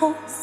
holes.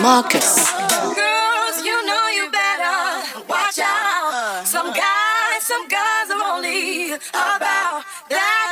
Marcus. Girls, you know you better watch out. Some guys, some guys are only about that.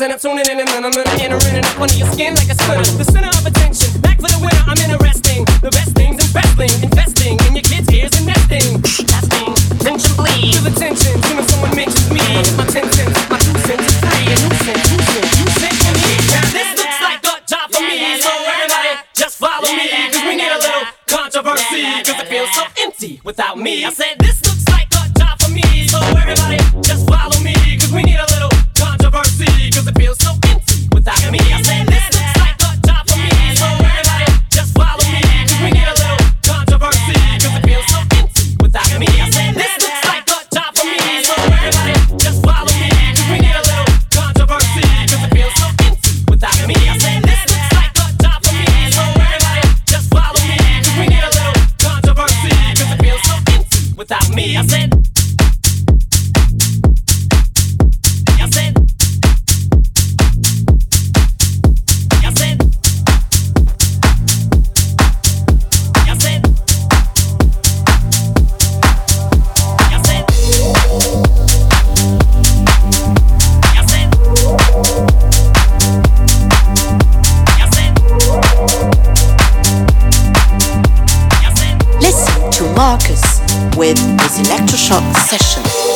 and I'm tuning in and then I'm entering and up under your skin like a splinter. The center of attention, back for the winner. I'm interesting. The best things in wrestling, investing in your kids' ears and nesting. Marcus with his electroshock session.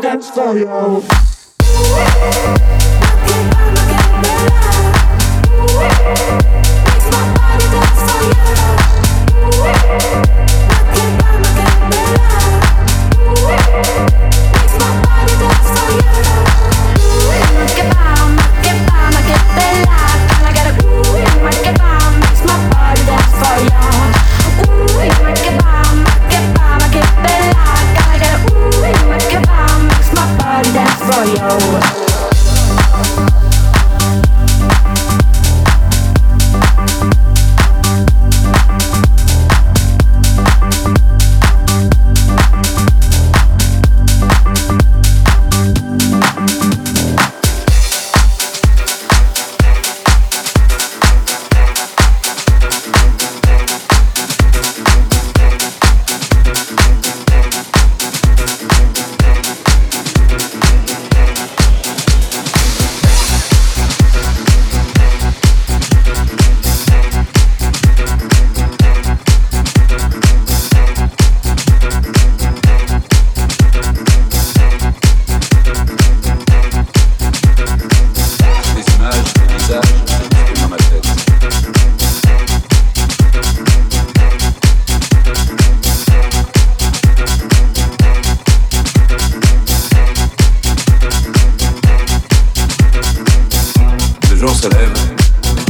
dance for you.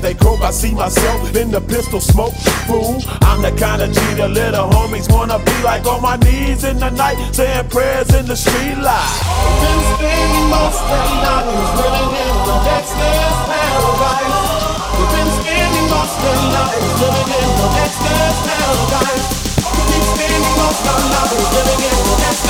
They croak, I see myself in the pistol smoke. Fool, I'm the kind of G the little homies wanna be like on my knees in the night, saying prayers in the street light. Been spending most of the nights living in the paradise. We've been spending most of the nights living in the gangsta's paradise. Keep spending most of the nights living in the gangsta's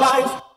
life.